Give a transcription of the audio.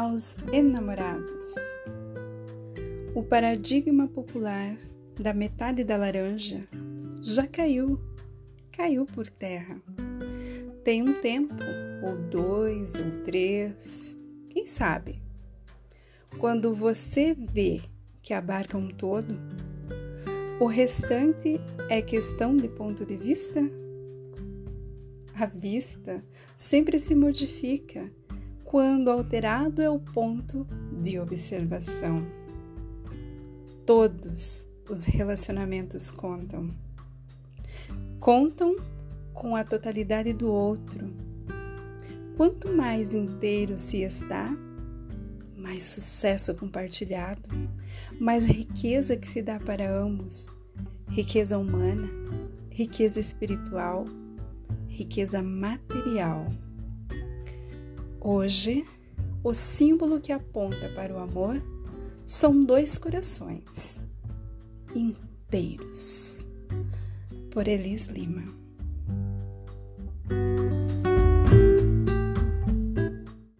Os enamorados. O paradigma popular da metade da laranja já caiu, caiu por terra. Tem um tempo, ou dois, ou três, quem sabe? Quando você vê que abarca um todo, o restante é questão de ponto de vista? A vista sempre se modifica quando alterado é o ponto de observação. Todos os relacionamentos contam. Contam com a totalidade do outro. Quanto mais inteiro se está, mais sucesso compartilhado, mais riqueza que se dá para ambos, riqueza humana, riqueza espiritual, riqueza material. Hoje, o símbolo que aponta para o amor são dois corações inteiros. Por Elis Lima.